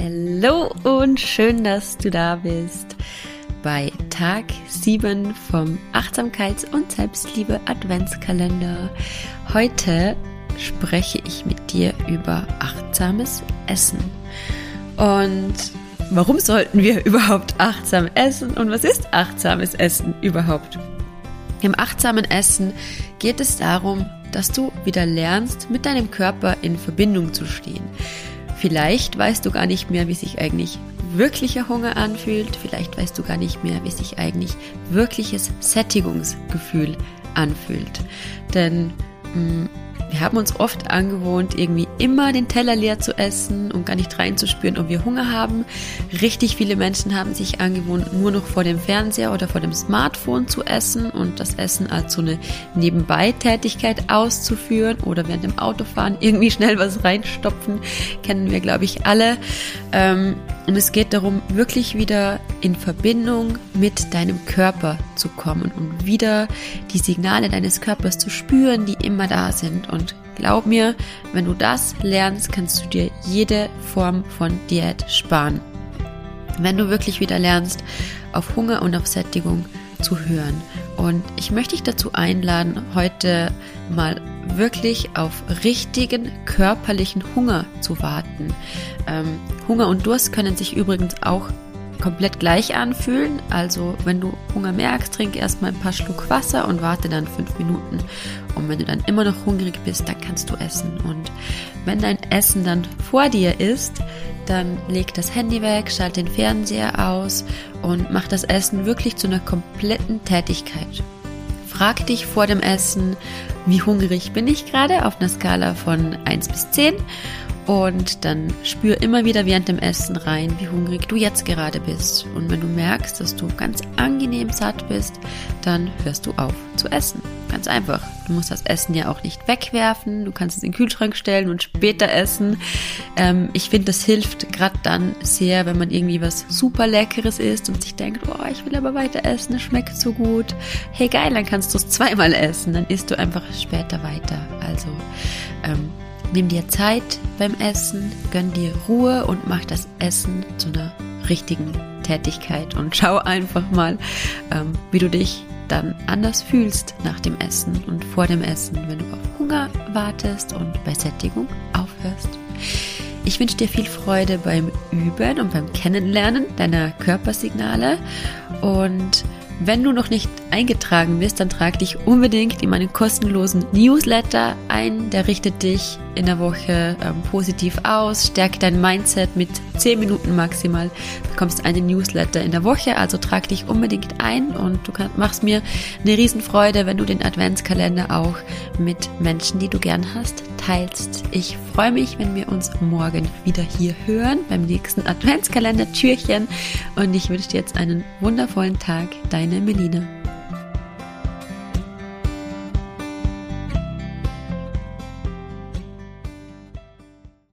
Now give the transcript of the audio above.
Hallo und schön, dass du da bist bei Tag 7 vom Achtsamkeits- und Selbstliebe Adventskalender. Heute spreche ich mit dir über achtsames Essen. Und warum sollten wir überhaupt achtsam essen und was ist achtsames Essen überhaupt? Im achtsamen Essen geht es darum, dass du wieder lernst, mit deinem Körper in Verbindung zu stehen. Vielleicht weißt du gar nicht mehr, wie sich eigentlich wirklicher Hunger anfühlt. Vielleicht weißt du gar nicht mehr, wie sich eigentlich wirkliches Sättigungsgefühl anfühlt. Denn mh, mm, wir haben uns oft angewohnt, irgendwie immer den Teller leer zu essen und gar nicht reinzuspüren, ob wir Hunger haben. Richtig viele Menschen haben sich angewohnt, nur noch vor dem Fernseher oder vor dem Smartphone zu essen und das Essen als so eine Nebenbei-Tätigkeit auszuführen oder während dem Autofahren irgendwie schnell was reinstopfen. Kennen wir, glaube ich, alle. Ähm, und es geht darum, wirklich wieder in Verbindung mit deinem Körper zu kommen und wieder die Signale deines Körpers zu spüren, die immer da sind. Und glaub mir, wenn du das lernst, kannst du dir jede Form von Diät sparen. Wenn du wirklich wieder lernst, auf Hunger und auf Sättigung zu hören. Und ich möchte dich dazu einladen, heute mal wirklich auf richtigen körperlichen Hunger zu warten. Ähm, Hunger und Durst können sich übrigens auch komplett gleich anfühlen. Also wenn du Hunger merkst, trink erstmal ein paar Schluck Wasser und warte dann fünf Minuten. Und wenn du dann immer noch hungrig bist, dann kannst du essen. Und wenn dein Essen dann vor dir ist, dann leg das Handy weg, schalt den Fernseher aus und mach das Essen wirklich zu einer kompletten Tätigkeit. Frag dich vor dem Essen, wie hungrig bin ich gerade auf einer Skala von 1 bis 10 und dann spür immer wieder während dem Essen rein, wie hungrig du jetzt gerade bist. Und wenn du merkst, dass du ganz angenehm satt bist, dann hörst du auf zu essen. Ganz einfach. Du musst das Essen ja auch nicht wegwerfen. Du kannst es in den Kühlschrank stellen und später essen. Ähm, ich finde, das hilft gerade dann sehr, wenn man irgendwie was super Leckeres isst und sich denkt, oh, ich will aber weiter essen, es schmeckt so gut. Hey, geil, dann kannst du es zweimal essen. Dann isst du einfach später weiter. Also, ähm, Nimm dir Zeit beim Essen, gönn dir Ruhe und mach das Essen zu einer richtigen Tätigkeit und schau einfach mal, ähm, wie du dich dann anders fühlst nach dem Essen und vor dem Essen, wenn du auf Hunger wartest und bei Sättigung aufhörst. Ich wünsche dir viel Freude beim Üben und beim Kennenlernen deiner Körpersignale und wenn du noch nicht eingetragen bist, dann trag dich unbedingt in meinen kostenlosen Newsletter ein. Der richtet dich in der Woche ähm, positiv aus, stärkt dein Mindset mit 10 Minuten maximal. Du bekommst einen Newsletter in der Woche, also trag dich unbedingt ein und du kannst, machst mir eine Riesenfreude, wenn du den Adventskalender auch mit Menschen, die du gern hast, teilst. Ich freue mich, wenn wir uns morgen wieder hier hören beim nächsten Adventskalender-Türchen und ich wünsche dir jetzt einen wundervollen Tag. Deine Melina.